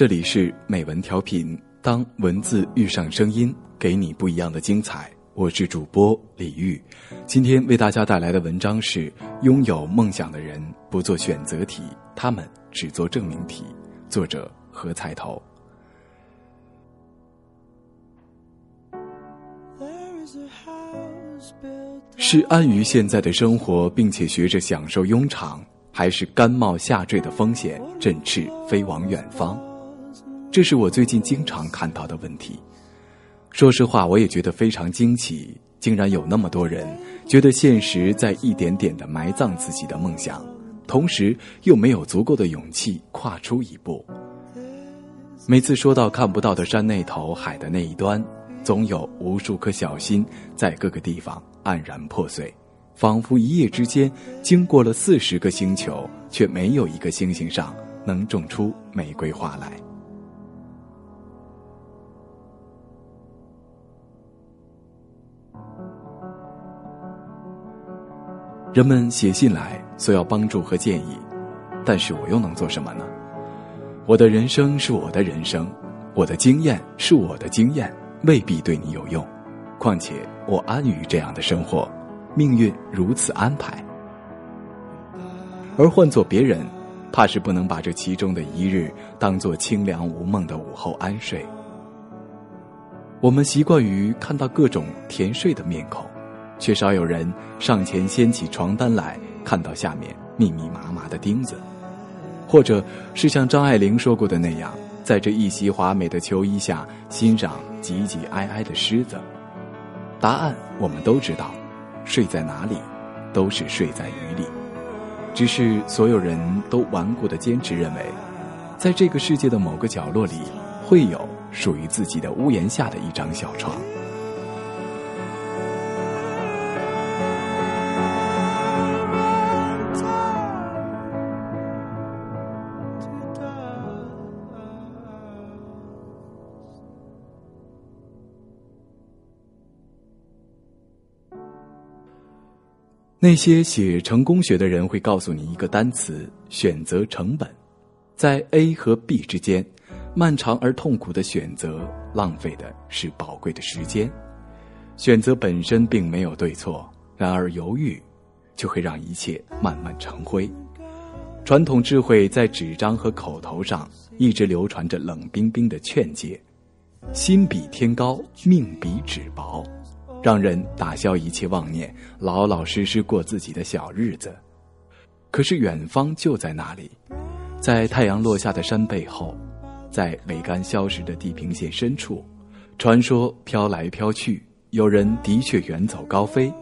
这里是美文调频，当文字遇上声音，给你不一样的精彩。我是主播李玉，今天为大家带来的文章是：拥有梦想的人不做选择题，他们只做证明题。作者何彩头。是安于现在的生活，并且学着享受庸常，还是甘冒下坠的风险，振翅飞往远方？这是我最近经常看到的问题。说实话，我也觉得非常惊奇，竟然有那么多人觉得现实在一点点的埋葬自己的梦想，同时又没有足够的勇气跨出一步。每次说到看不到的山那头，海的那一端。总有无数颗小心在各个地方黯然破碎，仿佛一夜之间经过了四十个星球，却没有一个星星上能种出玫瑰花来。人们写信来索要帮助和建议，但是我又能做什么呢？我的人生是我的人生，我的经验是我的经验。未必对你有用，况且我安于这样的生活，命运如此安排。而换做别人，怕是不能把这其中的一日当做清凉无梦的午后安睡。我们习惯于看到各种甜睡的面孔，却少有人上前掀起床单来看到下面密密麻麻的钉子，或者是像张爱玲说过的那样。在这一袭华美的秋衣下，欣赏挤挤挨挨的狮子。答案我们都知道，睡在哪里，都是睡在雨里。只是所有人都顽固的坚持认为，在这个世界的某个角落里，会有属于自己的屋檐下的一张小床。那些写成功学的人会告诉你一个单词：选择成本。在 A 和 B 之间，漫长而痛苦的选择，浪费的是宝贵的时间。选择本身并没有对错，然而犹豫，就会让一切慢慢成灰。传统智慧在纸张和口头上一直流传着冷冰冰的劝诫：心比天高，命比纸薄。让人打消一切妄念，老老实实过自己的小日子。可是远方就在那里，在太阳落下的山背后，在桅杆消失的地平线深处，传说飘来飘去，有人的确远走高飞，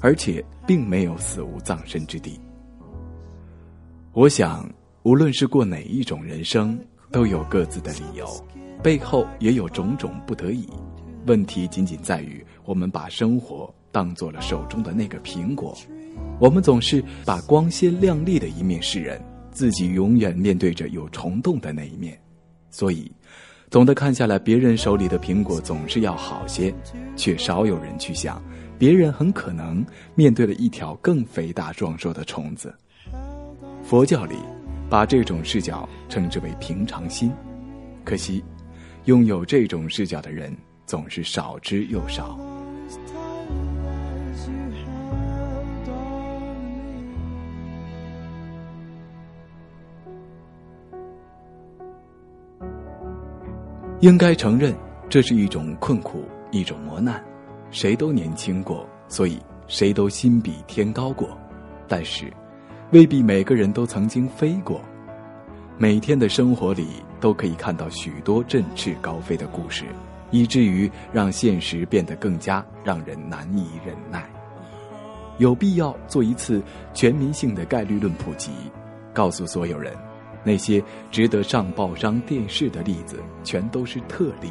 而且并没有死无葬身之地。我想，无论是过哪一种人生，都有各自的理由，背后也有种种不得已。问题仅仅在于，我们把生活当做了手中的那个苹果，我们总是把光鲜亮丽的一面示人，自己永远面对着有虫洞的那一面。所以，总的看下来，别人手里的苹果总是要好些，却少有人去想，别人很可能面对了一条更肥大壮硕的虫子。佛教里，把这种视角称之为平常心。可惜，拥有这种视角的人。总是少之又少。应该承认，这是一种困苦，一种磨难。谁都年轻过，所以谁都心比天高过。但是，未必每个人都曾经飞过。每天的生活里，都可以看到许多振翅高飞的故事。以至于让现实变得更加让人难以忍耐。有必要做一次全民性的概率论普及，告诉所有人，那些值得上报上电视的例子全都是特例。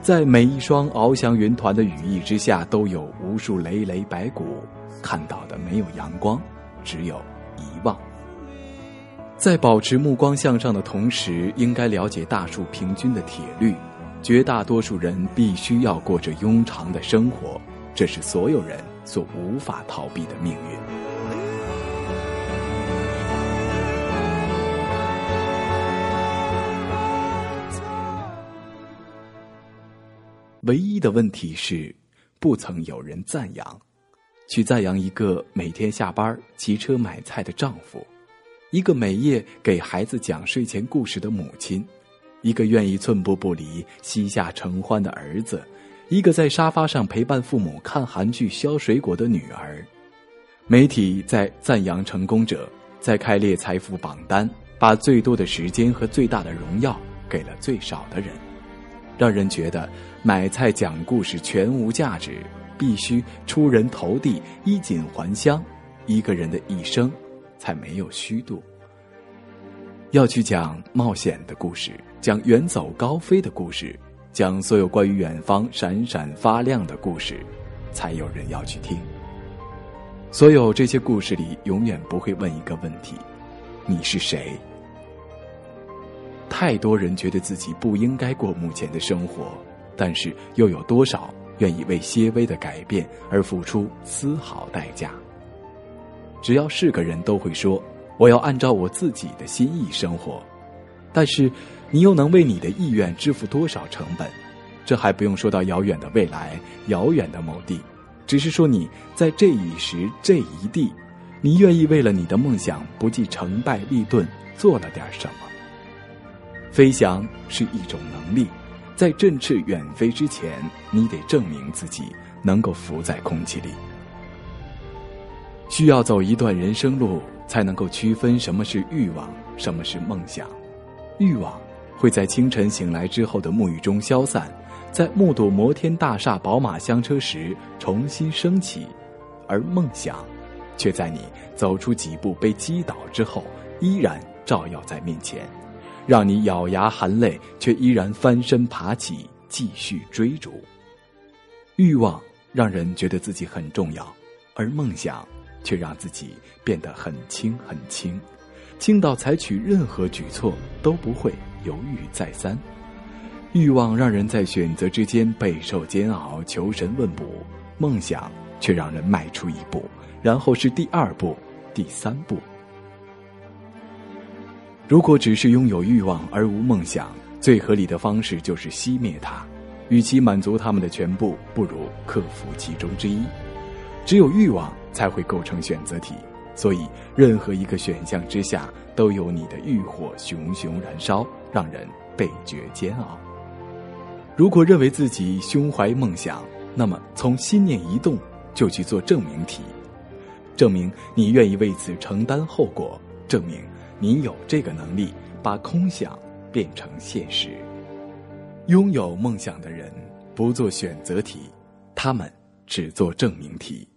在每一双翱翔云团的羽翼之下，都有无数累累白骨。看到的没有阳光，只有遗忘。在保持目光向上的同时，应该了解大树平均的铁律。绝大多数人必须要过着庸常的生活这是所有人所无法逃避的命运。唯一的问题是不曾有人赞扬。去赞扬一个每天下班骑车买菜的丈夫一个每夜给孩子讲睡前故事的母亲一个愿意寸步不离、膝下承欢的儿子，一个在沙发上陪伴父母看韩剧、削水果的女儿。媒体在赞扬成功者，在开列财富榜单，把最多的时间和最大的荣耀给了最少的人，让人觉得买菜讲故事全无价值。必须出人头地、衣锦还乡，一个人的一生才没有虚度。要去讲冒险的故事，讲远走高飞的故事，讲所有关于远方闪闪发亮的故事，才有人要去听。所有这些故事里，永远不会问一个问题：你是谁？太多人觉得自己不应该过目前的生活，但是又有多少？愿意为些微的改变而付出丝毫代价。只要是个人都会说：“我要按照我自己的心意生活。”但是，你又能为你的意愿支付多少成本？这还不用说到遥远的未来、遥远的某地，只是说你在这一时、这一地，你愿意为了你的梦想不计成败利钝做了点什么？飞翔是一种能力。在振翅远飞之前，你得证明自己能够浮在空气里。需要走一段人生路，才能够区分什么是欲望，什么是梦想。欲望会在清晨醒来之后的沐浴中消散，在目睹摩天大厦、宝马香车时重新升起，而梦想，却在你走出几步被击倒之后，依然照耀在面前。让你咬牙含泪，却依然翻身爬起，继续追逐。欲望让人觉得自己很重要，而梦想却让自己变得很轻很轻，轻到采取任何举措都不会犹豫再三。欲望让人在选择之间备受煎熬，求神问卜；梦想却让人迈出一步，然后是第二步、第三步。如果只是拥有欲望而无梦想，最合理的方式就是熄灭它。与其满足他们的全部，不如克服其中之一。只有欲望才会构成选择题，所以任何一个选项之下都有你的欲火熊熊燃烧，让人倍觉煎熬。如果认为自己胸怀梦想，那么从心念一动就去做证明题，证明你愿意为此承担后果，证明。你有这个能力，把空想变成现实。拥有梦想的人不做选择题，他们只做证明题。